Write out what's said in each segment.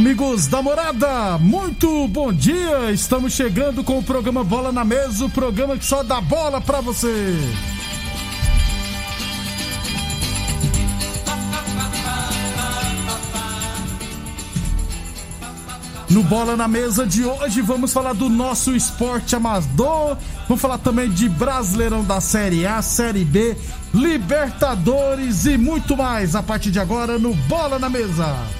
Amigos da morada, muito bom dia! Estamos chegando com o programa Bola na Mesa o programa que só dá bola pra você. No Bola na Mesa de hoje vamos falar do nosso esporte amador, vamos falar também de Brasileirão da Série A, Série B, Libertadores e muito mais a partir de agora no Bola na Mesa.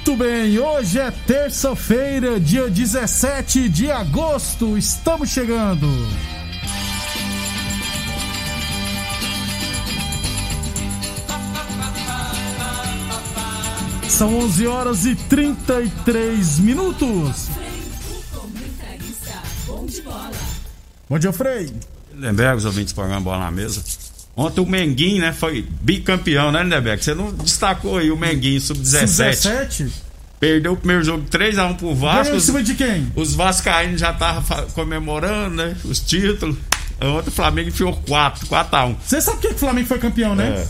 Muito bem, hoje é terça-feira, dia 17 de agosto, estamos chegando. São 11 horas e 33 minutos. Bom dia, Frei. Lindenberg, os ouvintes do programa Bola na Mesa. Ontem o Menguinho, né, foi bicampeão, né, Lindenberg? Você não destacou aí o Menguinho, sub-17. 17? Perdeu o primeiro jogo 3x1 pro Vasco. Ganhou em cima de quem? os Vascaínos já estavam comemorando, né? Os títulos. Ontem o Flamengo enfiou 4, 4x1. Você sabe por que o Flamengo foi campeão, né? É.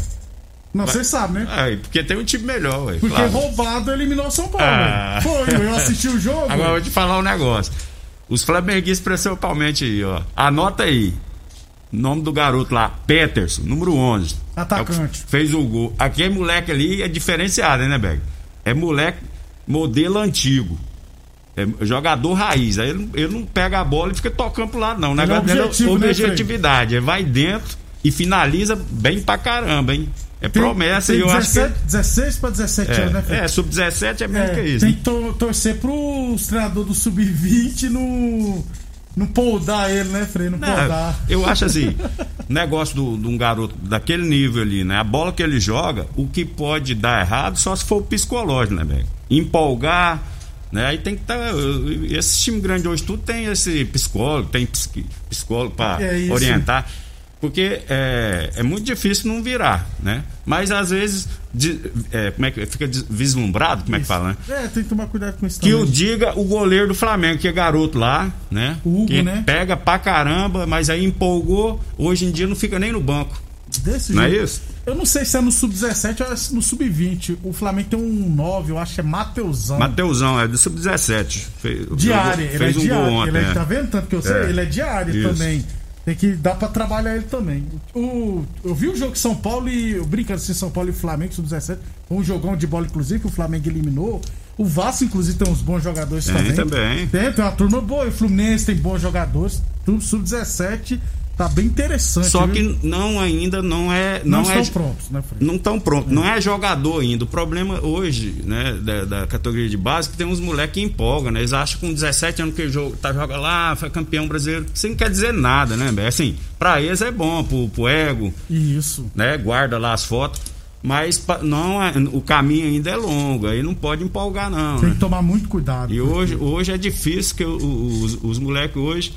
Não, você sabe, né? É, porque tem um time melhor, ué. Porque claro. roubado eliminou o São Paulo. Ah. Foi, eu assisti o jogo. Agora eu vou te falar um negócio. Os flamenguistas, principalmente aí, ó. Anota aí. Nome do garoto lá, Peterson, número 11. Atacante. É o que Fez o gol. Aquele moleque ali é diferenciado, né, Beg? É moleque modelo antigo. É jogador raiz. Aí ele, não- ele não pega a bola e fica tocando pro lado, não. O é negócio dele objetivo, né, objetividade. Ele vai dentro e finaliza bem pra caramba, hein? É Tem- promessa tem e eu acho 17, 16 para 17 que. anos, né, É, Fred? é sub-17 é menos que É, isso. tem né? que to- torcer pros treinadores do Sub-20 não, não poldar ele, né, Frei? Não, Não, poldar. eu acho assim, negócio do- de um garoto daquele nível ali, né? A bola que ele joga, o que pode dar errado só se for o psicológico, né, velho? Empolgar, né? Aí tem que estar. esse time grande hoje tudo tem esse psicólogo, tem psicólogo para É isso. orientar. Porque é, é muito difícil não virar, né? Mas às vezes, de- é, como é que fica vislumbrado, como é que fala, né? É, tem que tomar cuidado com isso Que também. o diga o goleiro do Flamengo, que é garoto lá, né? O Hugo, que né? Pega pra caramba, mas aí empolgou. Hoje em dia não fica nem no banco. Desse Não é jeito. isso? Eu não sei se é no Sub-17 ou é no Sub-20. O Flamengo tem um 9, eu acho que é Mateusão. Mateusão, é do Sub-17. Fez, Diário, ele é um diário. ontem. ele é? Tá vendo? Tanto que eu sei, É. ele é diário também. Tem que dar pra trabalhar ele também. O, eu vi o jogo São Paulo e. Brincando assim, São Paulo e Flamengo, sub-17. Foi um jogão de bola, inclusive, que o Flamengo eliminou. O Vasco, inclusive, tem uns bons jogadores Tem também. também. Tem, tem uma turma boa. O Fluminense tem bons jogadores. Tudo sub-17. Tá bem interessante. Só viu? que não ainda não é. não, Não, é, estão prontos, né, Fred? Não estão prontos. Não é jogador ainda. O problema hoje, né, da, da categoria de base, é que tem uns moleques que empolgam, né? Eles acham que com 17 anos que joga, tá, joga lá, foi campeão brasileiro. Isso não quer dizer nada, né? Assim, pra eles é bom, pro, pro ego, Isso. né? Guarda lá as fotos. Mas não, é- o caminho ainda é longo, aí não pode empolgar, não. Tem né? que tomar muito cuidado. E hoje, hoje é difícil que o- o- os, os moleques hoje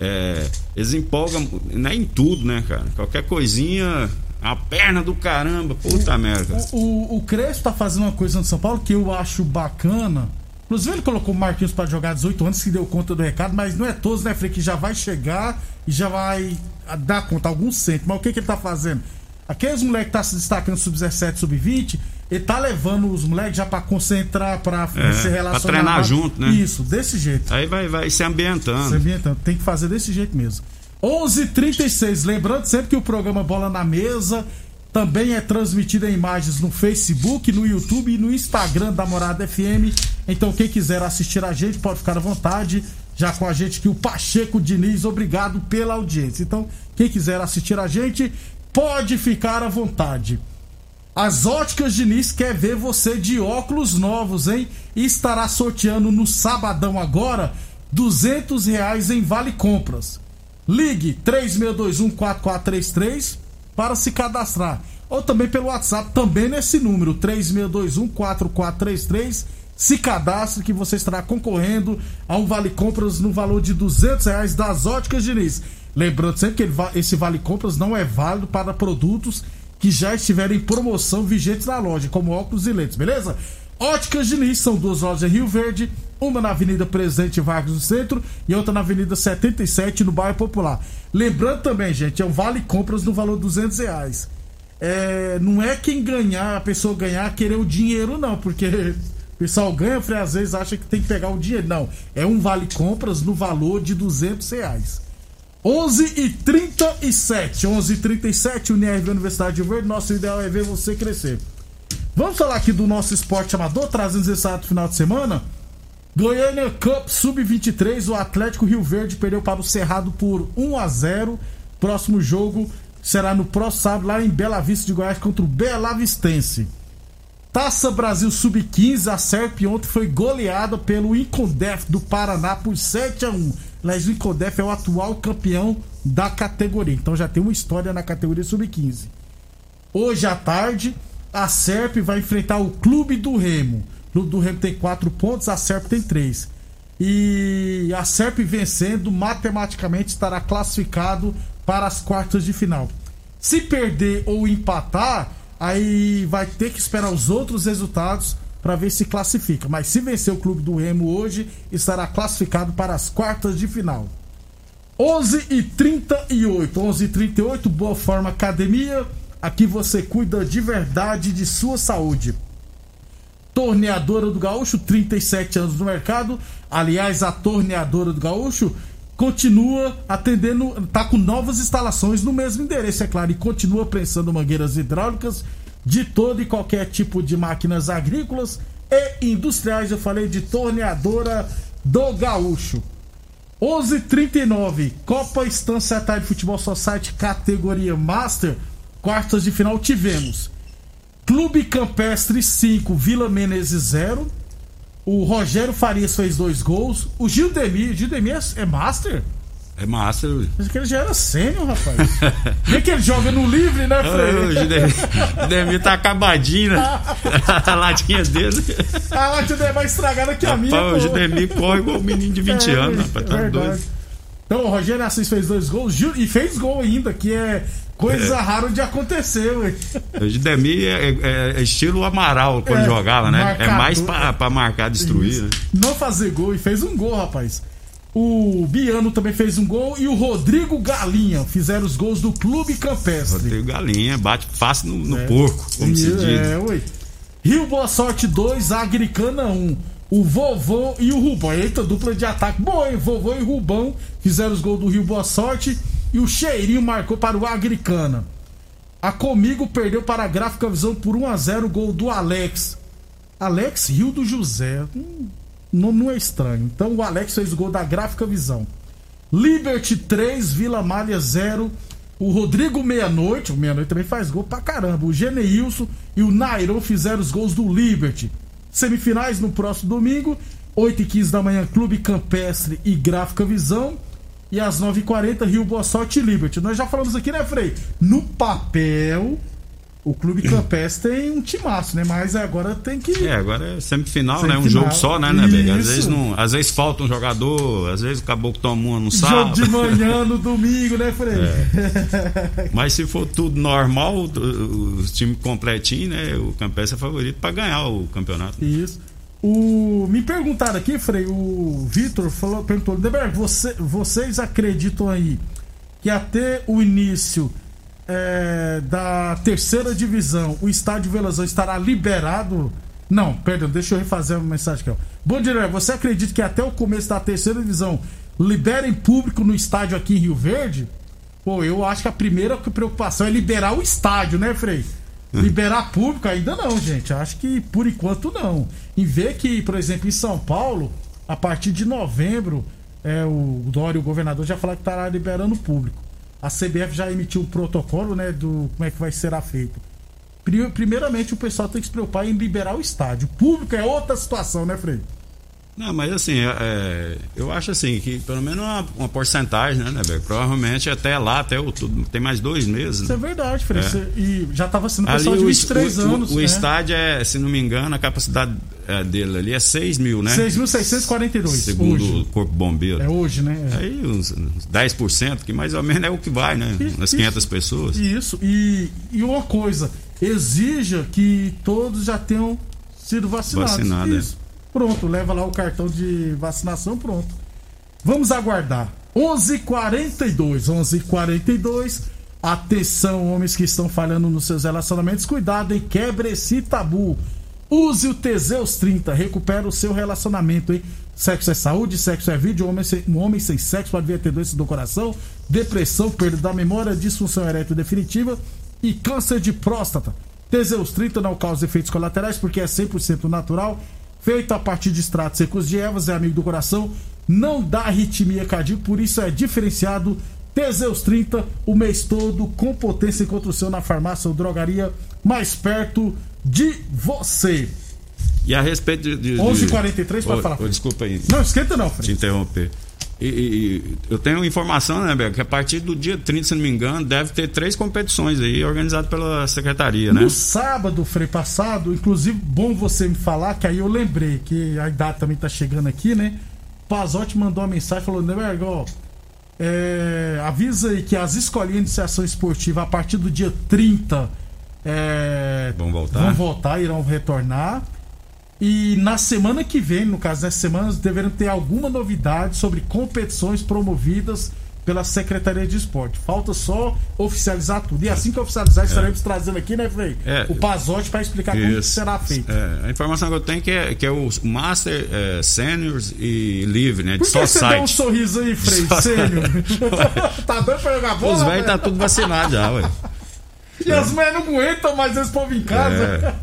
é, eles empolgam né, em tudo, né, cara? Qualquer coisinha, a perna do caramba, puta merda. O, o, o Crespo tá fazendo uma coisa no São Paulo que eu acho bacana. Inclusive, ele colocou o Marquinhos pra jogar 18 anos, que deu conta do recado, mas não é todos, né, Frei, que já vai chegar e já vai dar conta, alguns centos. Mas o que, que ele tá fazendo? Aqueles moleques que tá se destacando sub-17, sub-20, ele tá levando os moleques já pra concentrar, pra É, se pra relacionar. treinar junto, né? Isso, desse jeito. Aí vai, vai se ambientando. Vê, então, tem que fazer desse jeito mesmo. 11:36, lembrando sempre que o programa Bola na Mesa também é transmitido em imagens no Facebook, no YouTube e no Instagram da Morada FM. Então quem quiser assistir a gente pode ficar à vontade. Já com a gente aqui o Pacheco Diniz, obrigado pela audiência. Então quem quiser assistir a gente pode ficar à vontade. As Óticas Diniz quer ver você de óculos novos, hein? E estará sorteando no sabadão agora 200 reais em Vale Compras. Ligue 36214433 para se cadastrar. Ou também pelo WhatsApp, também nesse número, 36214433. Se cadastre que você estará concorrendo a um Vale Compras no valor de 200 reais das Óticas Diniz. Lembrando sempre que esse Vale Compras não é válido para produtos que já estiverem em promoção vigentes na loja, como óculos e lentes, beleza? Óticas Diniz são duas lojas em Rio Verde, uma na Avenida Presidente Vargas no centro e outra na Avenida 77 no bairro Popular. Lembrando também, gente, é um vale compras no valor de 200 reais. É, não é quem ganhar, a pessoa ganhar, querer o dinheiro, não, porque o pessoal ganha, às vezes acha que tem que pegar o dinheiro. Não, é um vale compras no valor de 200 reais. 11 e 37 11 e 37 Unirv Universidade de Verde. Nosso ideal é ver você crescer. Vamos falar aqui do nosso esporte amador, trazendo esse exato final de semana. Goiânia Cup Sub-23, o Atlético Rio Verde perdeu para o Cerrado por 1 a 0 Próximo jogo será no próximo sábado, lá em Bela Vista de Goiás, contra o Bela Vistense. Taça Brasil Sub-15, a Serp ontem foi goleada pelo Incondef do Paraná por 7 a 1 Aliás, o Incondef é o atual campeão da categoria, então já tem uma história na categoria Sub-15. Hoje à tarde, a Serp vai enfrentar o Clube do Remo. O Clube do Remo tem 4 pontos, a Serp tem 3. E a Serp vencendo, matematicamente estará classificado para as quartas de final. Se perder ou empatar, aí vai ter que esperar os outros resultados para ver se classifica. Mas se vencer o Clube do Remo hoje, estará classificado para as quartas de final. 11 e 38, 11 e 38, Boa Forma Academia. Aqui você cuida de verdade de sua saúde. Torneadora do Gaúcho, 37 anos no mercado. Aliás, a Torneadora do Gaúcho continua atendendo, tá com novas instalações no mesmo endereço, é claro, e continua prensando mangueiras hidráulicas de todo e qualquer tipo de máquinas agrícolas e industriais. Eu falei de Torneadora do Gaúcho. 11:39 Copa Estância Tarde Futebol Society categoria Master, quartas de final tivemos Clube Campestre 5, Vila Menezes 0. O Rogério Farias fez dois gols. O Gildemir, Gildemir é, é Master? É massa. Mas que ele já era sênior, rapaz. Vê que ele joga no livre, né, Frei? O Gidemir tá acabadinho, né? A latinha dele. A latinha é mais estragada que a minha, Rapaz, o pô. Gidemir corre igual um menino de 20 É, anos, rapaz. é Tá verdade. doido. Então o Rogério Assis fez dois gols e fez gol ainda, que é coisa rara de acontecer, ué. O Gidemir é, é- é estilo Amaral quando É, jogava, né? É marcador. mais pra, pra marcar, destruir, né? Não fazer gol e fez um gol, rapaz. O Biano também fez um gol e o Rodrigo Galinha fizeram os gols do Clube Campestre. Rodrigo Galinha bate fácil no, no É. porco, como E- se diz. É, ué. Rio Boa Sorte 2, Agricana 1. O Vovô e o Rubão. Eita, dupla de ataque. Boa, hein? Vovô e Rubão fizeram os gols do Rio Boa Sorte. E o Cheirinho marcou para o Agricana. A Comigo perdeu para a Gráfica Visão por 1x0 o gol do Alex. Alex Rio do José. Hum, não, não é estranho. Então o Alex fez o gol da Gráfica Visão. Liberty 3, Vila Malha 0. O Rodrigo Meia-Noite, o Meia-Noite também faz gol pra caramba. O Geneilson e o Nairon fizeram os gols do Liberty. Semifinais no próximo domingo, 8 h 15 da manhã, Clube Campestre e Gráfica Visão. E às 9h40, Rio Boa Sorte e Liberty. Nós já falamos aqui, né, Frei? No papel, o Clube Campestre tem um timaço, né? Mas agora tem que. É, agora é semifinal, né? Um Semifinal. jogo só, né, né, Bega? Às vezes, não, às vezes falta um jogador, às vezes o caboclo toma uma no Jogo sábado. de manhã no domingo, né, Frei? Mas se for tudo normal, o, time completinho, né? O Campestre é favorito pra ganhar o campeonato. Isso. O, me perguntaram aqui, Frei, o Vitor falou, perguntou, Deberg, você, vocês acreditam aí que até o início é, da terceira divisão o estádio Velazão estará liberado? Não, perdão, deixa eu refazer a mensagem aqui. Ó. Bom dia, você acredita que até o começo da terceira divisão liberem público no estádio aqui em Rio Verde? Pô, eu acho que a primeira preocupação é liberar o estádio, né, Frei? Liberar público ainda não, gente. Acho que por enquanto não. Em ver que, por exemplo, em São Paulo, a partir de novembro, é, o Dória, o governador, já falou que estará liberando público. A CBF já emitiu o protocolo, né, do como é que vai ser feito. Pri- Primeiramente, o pessoal tem que se preocupar em liberar o estádio. O público é outra situação, né, Frei? Não, mas assim, é, é, eu acho assim que pelo menos uma, uma porcentagem, né, né? Provavelmente até lá, até outubro, tem mais dois meses. Isso é Né? verdade, Frei. É. E já estava sendo Ali pessoal de o, 23 o- anos. o, o né? estádio é, se não me engano, a capacidade é, dele ali é 6 mil, né? 6.642 Segundo hoje. o Corpo Bombeiro. É hoje, né? É. Aí uns, uns 10%, que mais ou menos é o que vai, né? Isso, Nas 500 pessoas. Isso, e, e uma coisa, exija que todos já tenham sido vacinados. Vacinado, é. Pronto, leva lá o cartão de vacinação, pronto. Vamos aguardar. 11:42, 11:42. Atenção, homens que estão falhando nos seus relacionamentos, cuidado e quebre esse tabu. Use o Teseus 30, recupera o seu relacionamento, hein? Sexo é saúde, sexo é vida. Um homem sem, um homem sem sexo pode vir a ter doença do coração, depressão, perda da memória, disfunção erétil definitiva e câncer de próstata. Teseus 30 não causa efeitos colaterais porque é 100% natural, feito a partir de extratos secos de ervas, é amigo do coração, não dá arritmia cardíaca, por isso é diferenciado. Teseus 30, o mês todo, com potência encontra o seu na farmácia ou drogaria mais perto de você. E a respeito de. de 11h43, pode falar. ô, desculpa aí. Não, esquenta não, te Fred. interromper. E, e- eu tenho informação, né, Beco, que a partir do dia 30, se não me engano, deve ter três competições aí organizadas pela secretaria, né? No sábado, Frei, passado, inclusive, bom você me falar, que aí eu lembrei que a idade também tá chegando aqui, né? Pazotti mandou uma mensagem falando, Neberg, ó, é, avisa aí que as escolinhas de iniciação esportiva, a partir do dia 30, é, Vão voltar? vão voltar, irão retornar. E na semana que vem, no caso dessas semanas, deverão ter alguma novidade sobre competições promovidas pela Secretaria de Esporte. Falta só oficializar tudo. E assim que oficializar, estaremos trazendo aqui, né, Frei? É. o Pazotti para explicar como Isso. será feito. É, a informação que eu tenho é que é, que é o Master, é, Seniors e Livre, né? De Por que você dá um site. sorriso aí, Frei? Só- Sênior? tá dando pra jogar bola? Os velhos velho? tá tudo vacinado já, ué. E as mulheres não aguentam mais esse povo em casa.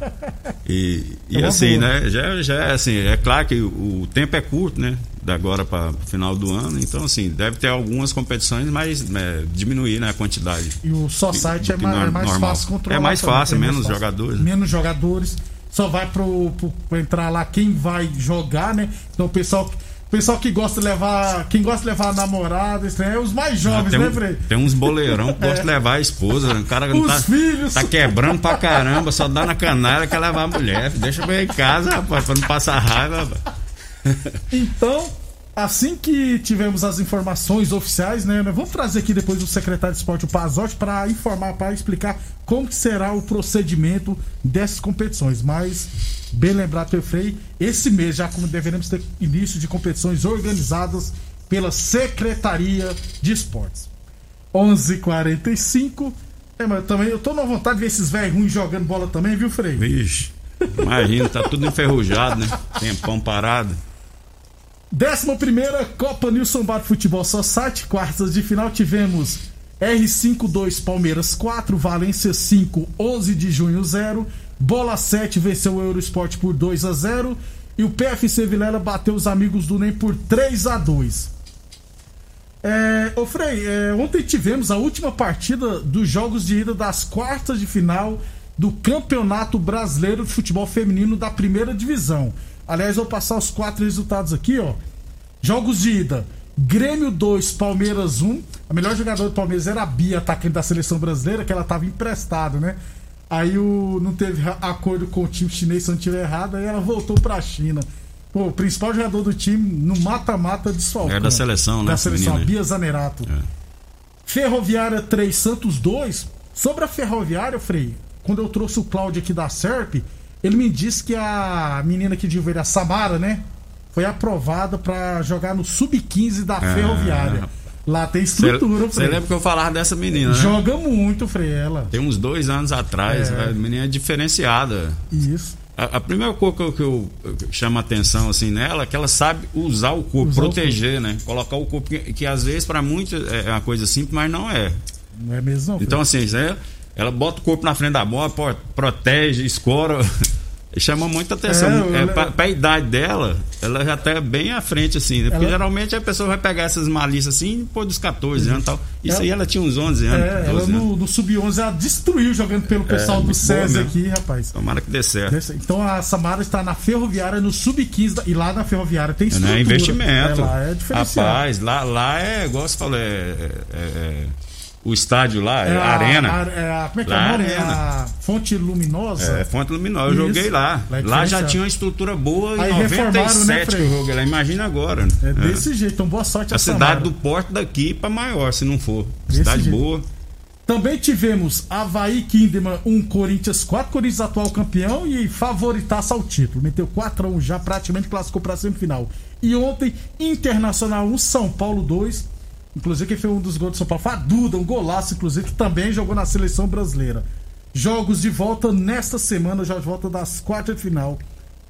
É. E, e É uma assim, boa. né? Já, já é assim, é claro que o, o tempo é curto, né? Da agora para o final do ano. Então, assim, deve ter algumas competições, mas né, diminuir né, a quantidade. E o só site é mais, é mais normal. fácil controlar. É mais fácil, é mais menos fácil. jogadores, né? Menos jogadores. Só vai pro, pro, entrar lá quem vai jogar, né? Então o pessoal, pessoal que gosta de levar. Quem gosta de levar a namorada, trem, é os mais jovens, tem, né, um- Frei? tem uns boleirão que gostam de levar a esposa. O cara Os tá, filhos. tá quebrando pra caramba, só dá na canela quer levar a mulher. Deixa eu ver em casa, rapaz, pra não passar raiva. rapaz. Então, assim que tivermos as informações oficiais, né, nós vamos trazer aqui depois o secretário de esporte, o Pazotti, para informar, para explicar como será o procedimento dessas competições. Mas, bem lembrado, Teu Frei, esse mês já como deveremos ter início de competições organizadas pela Secretaria de Esportes. 11:45 é, mas também eu tô na vontade de ver esses velhos ruins jogando bola também, viu, Frei? Vixe, imagina, tá tudo enferrujado, né? Tempão parado. 11 Copa Nilson Bar Futebol Society, quartas de final tivemos R52 Palmeiras 4, Valência 5, 11 de junho 0, Bola 7 venceu o Eurosport por 2 a 0 e o PFC Vilela bateu os amigos do NEM por 3 a 2. É, ô Frei, é, ontem tivemos a última partida dos jogos de ida das quartas de final do Campeonato Brasileiro de Futebol Feminino da primeira divisão. Aliás, vou passar os quatro resultados aqui, ó. Jogos de ida: Grêmio 2, Palmeiras 1. A melhor jogadora do Palmeiras era a Bia, atacante da seleção brasileira, que ela estava emprestada, né? Aí o, não teve a- acordo com o time chinês, se não estiver errado, aí ela voltou pra China. Pô, o principal jogador do time no mata-mata desfalcou. É da seleção, né, Da seleção, a menina aí. Bia Zanerato. É. Ferroviária 3, Santos 2. Sobre a Ferroviária, Frei, quando eu trouxe o Cláudio aqui da SERP, ele me disse que a menina Rio Verde, a Samara, né? Foi aprovada pra jogar no Sub-15 da Ah, Ferroviária. Lá tem estrutura, Você lembra que eu falava dessa menina, né? Joga muito, Frei, ela. Tem uns dois anos atrás, É. a menina é diferenciada. Isso. A, a primeira coisa que eu, que eu, que chama atenção assim nela é que ela sabe usar o corpo, Usar o proteger, né? Colocar o corpo, que, que às vezes para muitos é uma coisa simples, mas não é. Não é mesmo, não? Então, assim, isso aí, ela bota o corpo na frente da bola, protege, escora. Chama muita atenção. É, É, pra, pra idade dela, ela já tá bem à frente, assim, né? Porque Ela- geralmente a pessoa vai pegar essas malícias assim depois dos 14 anos e tal. Isso Ela- aí ela tinha uns 11 anos. É, 12 ela no, no Sub-11 ela destruiu jogando pelo pessoal do SESI mesmo. aqui, rapaz. Tomara que dê certo. Então a Samara está na Ferroviária no Sub-15 da- e lá na Ferroviária tem É, estrutura. né? investimento. É, lá é diferencial. Rapaz, lá, lá é, igual você falou, é, é- é- o estádio lá, é, É a arena. a- é a- como é que é Lá é nome? arena. A Fonte Luminosa. É, Fonte Luminosa, eu joguei lá. Lá é Lá já tinha uma estrutura boa Aí em reformaram, né, 97 que Frei? eu joguei lá. Imagina agora. né? É, É. desse jeito. Então boa sorte a, A Samara. cidade do porto daqui pra maior, se não for. Desse cidade jeito. boa. Também tivemos Havaí Kinderman 1, Corinthians 4, Corinthians atual campeão e favoritaça ao título. Meteu 4x1 já, praticamente classificou pra semifinal. E ontem, Internacional 1, São Paulo 2. Inclusive, quem fez um dos gols do São Paulo foi a Duda, um golaço, inclusive, que também jogou na seleção brasileira. Jogos de volta nesta semana, já de volta das quartas de final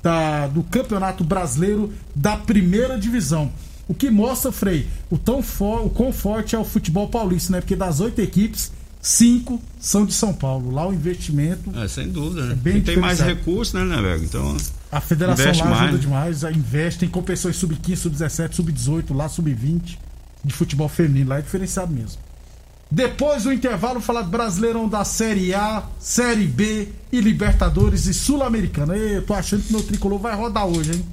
da- do Campeonato Brasileiro da Primeira Divisão. O que mostra, Frei, o, tão for, o quão forte é o futebol paulista, né? Porque das oito equipes, cinco são de São Paulo. Lá o investimento, É, sem dúvida, né? bem E tem mais recursos, né, né, velho? Então, a federação lá ajuda mais. demais, investe, tem competições sub-15, sub-17, sub-18, lá sub-20 de futebol feminino, lá é diferenciado mesmo. Depois do intervalo, falar do Brasileirão da Série A, Série B e Libertadores e Sul-Americana. Eu tô achando que meu tricolor vai rodar hoje, hein?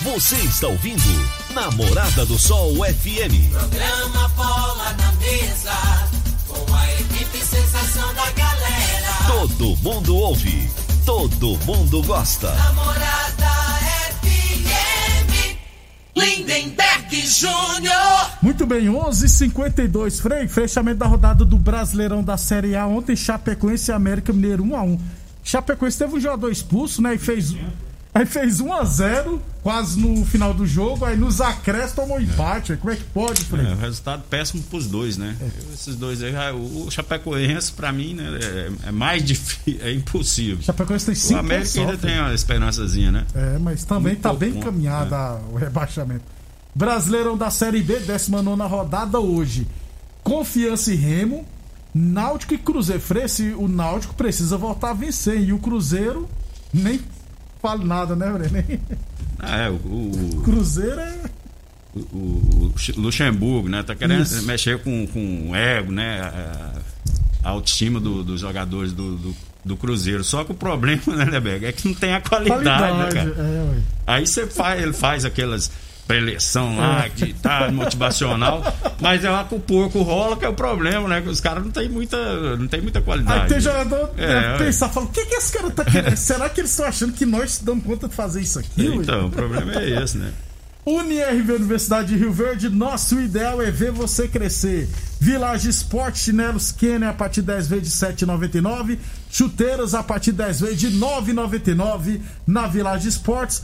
Você está ouvindo Namorada do Sol FM. Programa Bola na Mesa, com a equipe sensação da galera. Todo mundo ouve, todo mundo gosta. Namorada FM, Lindenberg Júnior. Muito bem, 11:52 Frei, fechamento da rodada do Brasileirão da Série A. Ontem, Chapecoense e América Mineiro 1 a 1 Chapecoense teve um jogador expulso, né? E fez, aí fez 1 a 0 quase no final do jogo. Aí nos acréscimos tomou empate. Como é que pode, Frei? é, o resultado péssimo pros dois, né? Esses dois aí, o Chapecoense, pra mim, né, é, é mais difícil, é impossível. Chapecoense tem O 5 América ainda só, Frei. tem uma esperançazinha, né? É, mas também Muito tá bem ponto, encaminhado a- o rebaixamento. Brasileirão da Série B, 19 rodada hoje. Confiança e Remo, Náutico e Cruzeiro. Frei, se o Náutico precisa voltar a vencer. E o Cruzeiro nem fala nada, né, Frei? Ah, é, o, o, Cruzeiro é. o- o Luxemburgo, né? Tá querendo Isso. mexer com, com o ego, né? A, a autoestima do- dos jogadores do, do, do Cruzeiro. Só que o problema, né, Leberg, é que não tem a qualidade, né, Qualidade. cara? é. Aí você faz, ele faz aquelas preleção lá, de tá, motivacional, mas é lá que o porco rola que é o problema, né? Que os caras não tem muita, não tem muita qualidade. Aí tem jogador É, ué. pensar, fala, o que, que esse cara tá querendo? Será que eles estão achando que nós damos conta de fazer isso aqui? ué?" Então, o problema é esse, né? UniRV Universidade de Rio Verde, nosso ideal é ver você crescer. Village Sport, chinelos Kenner a partir de 10 vezes de 7,99. Chuteiras a partir de 10 vezes de 9,99 na Village Sports.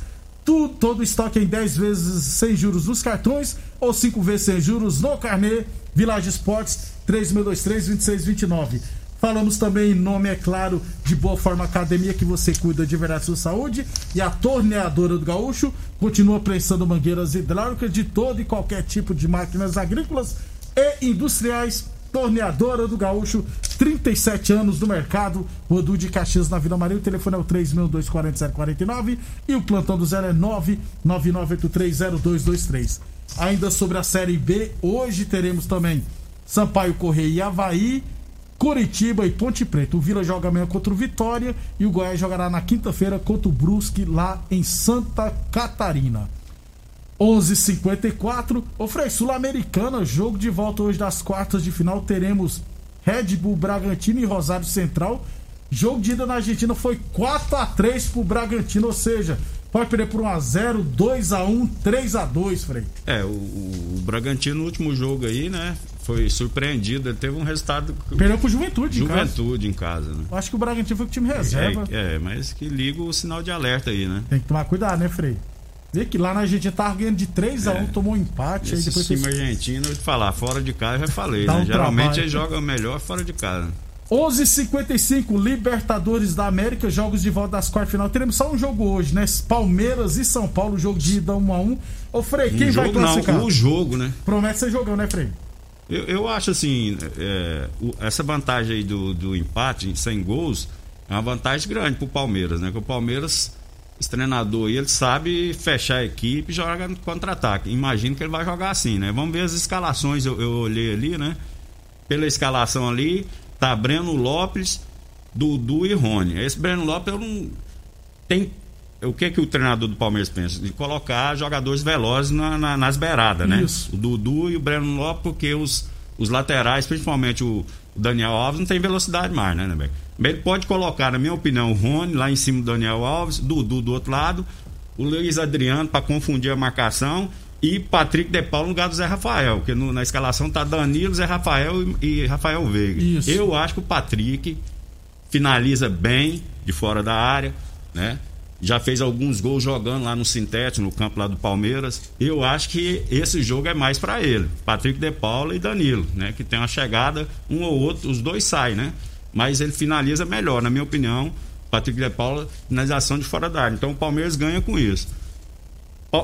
Tudo, todo estoque em 10 vezes sem juros nos cartões ou 5 vezes sem juros no carnê. Village Sports 3623-2629. Falamos também em nome, é claro, de Boa Forma Academia, que você cuida de verdade da sua saúde. E a Torneadora do Gaúcho continua prensando mangueiras hidráulicas de todo e qualquer tipo de máquinas agrícolas e industriais. Torneadora do Gaúcho, 37 anos no mercado. Rodu de Caxias na Vila Maria. O telefone é o 3.240-049 e o plantão do zero é 999830223. Ainda sobre a Série B, hoje teremos também Sampaio Correia e Havaí. Curitiba e Ponte Preta. O Vila joga amanhã contra o Vitória e o Goiás jogará na quinta-feira contra o Brusque lá em Santa Catarina. 11:54. Ô Frei, Sul-Americana, jogo de volta hoje das quartas de final. Teremos Red Bull Bragantino e Rosário Central. Jogo de ida na Argentina foi 4 a 3 pro Bragantino, ou seja, pode perder por 1x0, 2x1, 3x2, Frei. É, o, o Bragantino no último jogo aí, né? Foi surpreendido. Ele teve um resultado. Perdeu pro Juventude, em casa. Juventude em casa, né? Acho que o Bragantino foi com o time reserva. É, é, mas que liga o sinal de alerta aí, né? Tem que tomar cuidado, né, Frei? Vê que lá na Argentina tava ganhando de 3x1, tomou um empate, aí Esse depois time fez argentino, eu te falar, fora de casa eu já falei, né? um Geralmente trabalho. eles jogam melhor fora de casa. 11:55 Libertadores da América, jogos de volta das quartas final. Teremos só um jogo hoje, né? Palmeiras e São Paulo, jogo de ida 1 a 1. Ô Frei, quem um vai jogo classificar? não, o jogo, né? Promete ser jogão, né, Frei? Eu, eu acho assim, é, o- essa vantagem aí do, do empate em 100 gols é uma vantagem grande pro Palmeiras, né? Porque o Palmeiras, esse treinador ele sabe fechar a equipe e jogar no contra-ataque. Imagino que ele vai jogar assim, né? Vamos ver as escalações, eu, eu olhei ali, né? Pela escalação ali, tá Breno Lopes, Dudu e Rony. Esse Breno Lopes eu não tem o que que o treinador do Palmeiras pensa? De colocar jogadores velozes na- na- nas beiradas, né? Isso. O Dudu e o Breno Lopes, porque os, os laterais, principalmente o, o Daniel Alves, não tem velocidade mais, né, Nebeck? Ele pode colocar, na minha opinião, o Rony lá em cima do Daniel Alves, Dudu do outro lado, o Luiz Adriano para confundir a marcação e Patrick De Paulo no lugar do Zé Rafael, porque no- na escalação tá Danilo, Zé Rafael e, e Rafael Veiga. Isso. Eu acho que o Patrick finaliza bem de fora da área, né? Já fez alguns gols jogando lá no sintético, no campo lá do Palmeiras. Eu acho que esse jogo é mais para ele. Patrick De Paula e Danilo, né? Que tem uma chegada, um ou outro, os dois saem, né? Mas ele finaliza melhor, na minha opinião. Patrick De Paula, finalização de fora da área. Então o Palmeiras ganha com isso.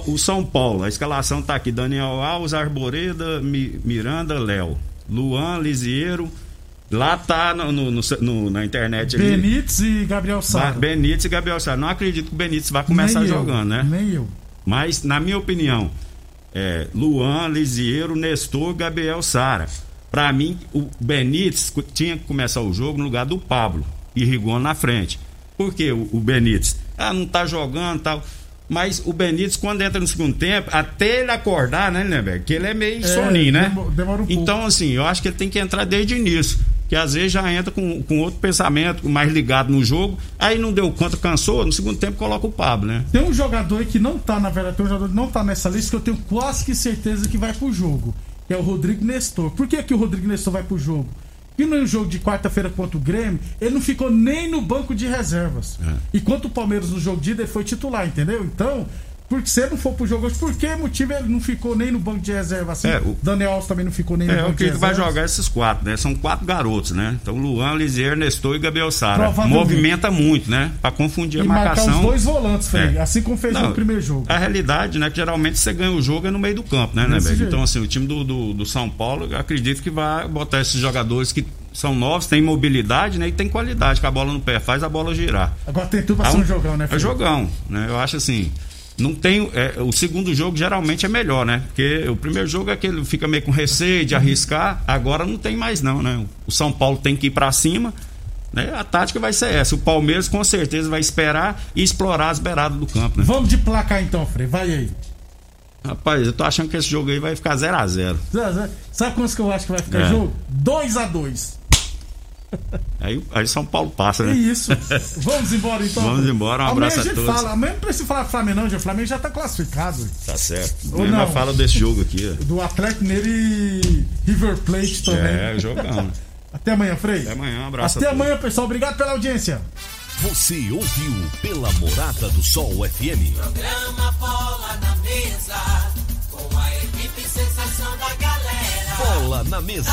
O São Paulo, a escalação tá aqui: Daniel Alves, Arboreda, Mi- Miranda, Léo, Luan, Lisieiro. Lá tá no, no- no- no- na internet ali. Benítez e Gabriel Sara. Benítez e Gabriel Sara. Não acredito que o Benítez vai começar Nem eu, jogando, né? Nem eu. Mas, na minha opinião, é, Luan, Lisieiro, Nestor, Gabriel Sara. Pra mim, o Benítez tinha que começar o jogo no lugar do Pablo e Rigon na frente. Por que o, o Benítez? Ah, não tá jogando tal. Mas o Benítez, quando entra no segundo tempo, até ele acordar, né, Lindenberg? Que ele é meio soninho, né? demo- demora um pouco. então, assim, eu acho que ele tem que entrar desde o início. Que às vezes já entra com, com outro pensamento, mais ligado no jogo. Aí não deu conta, cansou. No segundo tempo coloca o Pablo, né? Tem um jogador aí que não tá, na verdade, tem um jogador que não tá nessa lista que eu tenho quase que certeza que vai pro jogo. Que é o Rodrigo Nestor. Por que, que o Rodrigo Nestor vai pro jogo? Porque no jogo de quarta-feira contra o Grêmio, ele não ficou nem no banco de reservas. É. E contra o Palmeiras no jogo de ida, ele foi titular, entendeu? Então, porque se não for pro jogo hoje, por que motivo ele não ficou nem no banco de reserva assim? É, o- Daniel Alves também não ficou nem no É, banco o que de que vai jogar esses quatro, né? São quatro garotos, né? Então, Luan, Lisieiro, Nestor e Gabriel Sara. Movimenta muito, né? Pra confundir a E marcar marcação. os dois volantes, Fred, É. assim como fez Não, no primeiro jogo. A realidade, né? Que geralmente você ganha o jogo é no meio do campo, né, né. Então, assim, o time do, do, do São Paulo, acredito que vai botar esses jogadores que são novos, têm mobilidade, né? E tem qualidade, com a bola no pé, faz a bola girar. Agora tem tudo pra ser um jogão, né, É Fred? jogão, né? Eu acho assim. Não tem. é, o segundo jogo geralmente é melhor, né? Porque o primeiro jogo é que ele fica meio com receio de arriscar. Agora não tem mais, não, né? O São Paulo tem que ir pra cima. Né? A tática vai ser essa. O Palmeiras com certeza vai esperar e explorar as beiradas do campo, né? Vamos de placar então, Frei. Vai aí. Rapaz, eu tô achando que esse jogo aí vai ficar 0 a 0 Zé, Zé, Sabe quantos que eu acho que vai ficar É. jogo? 2x2. Aí, aí São Paulo passa, É né? isso. Vamos embora então. Vamos embora, um abraço a gente todos. Fala. Amanhã não precisa falar Flamengo, não. O Flamengo já tá classificado. Tá certo. Ou não. fala desse jogo aqui. ó. Do Atlético Mineiro e River Plate também. É, jogão. Até amanhã, Frei. Até amanhã, um abraço Até a todos. amanhã, pessoal. Obrigado pela audiência. Você ouviu pela Morada do Sol FM. Programa Bola na Mesa, com a equipe sensação da galera. Bola na mesa.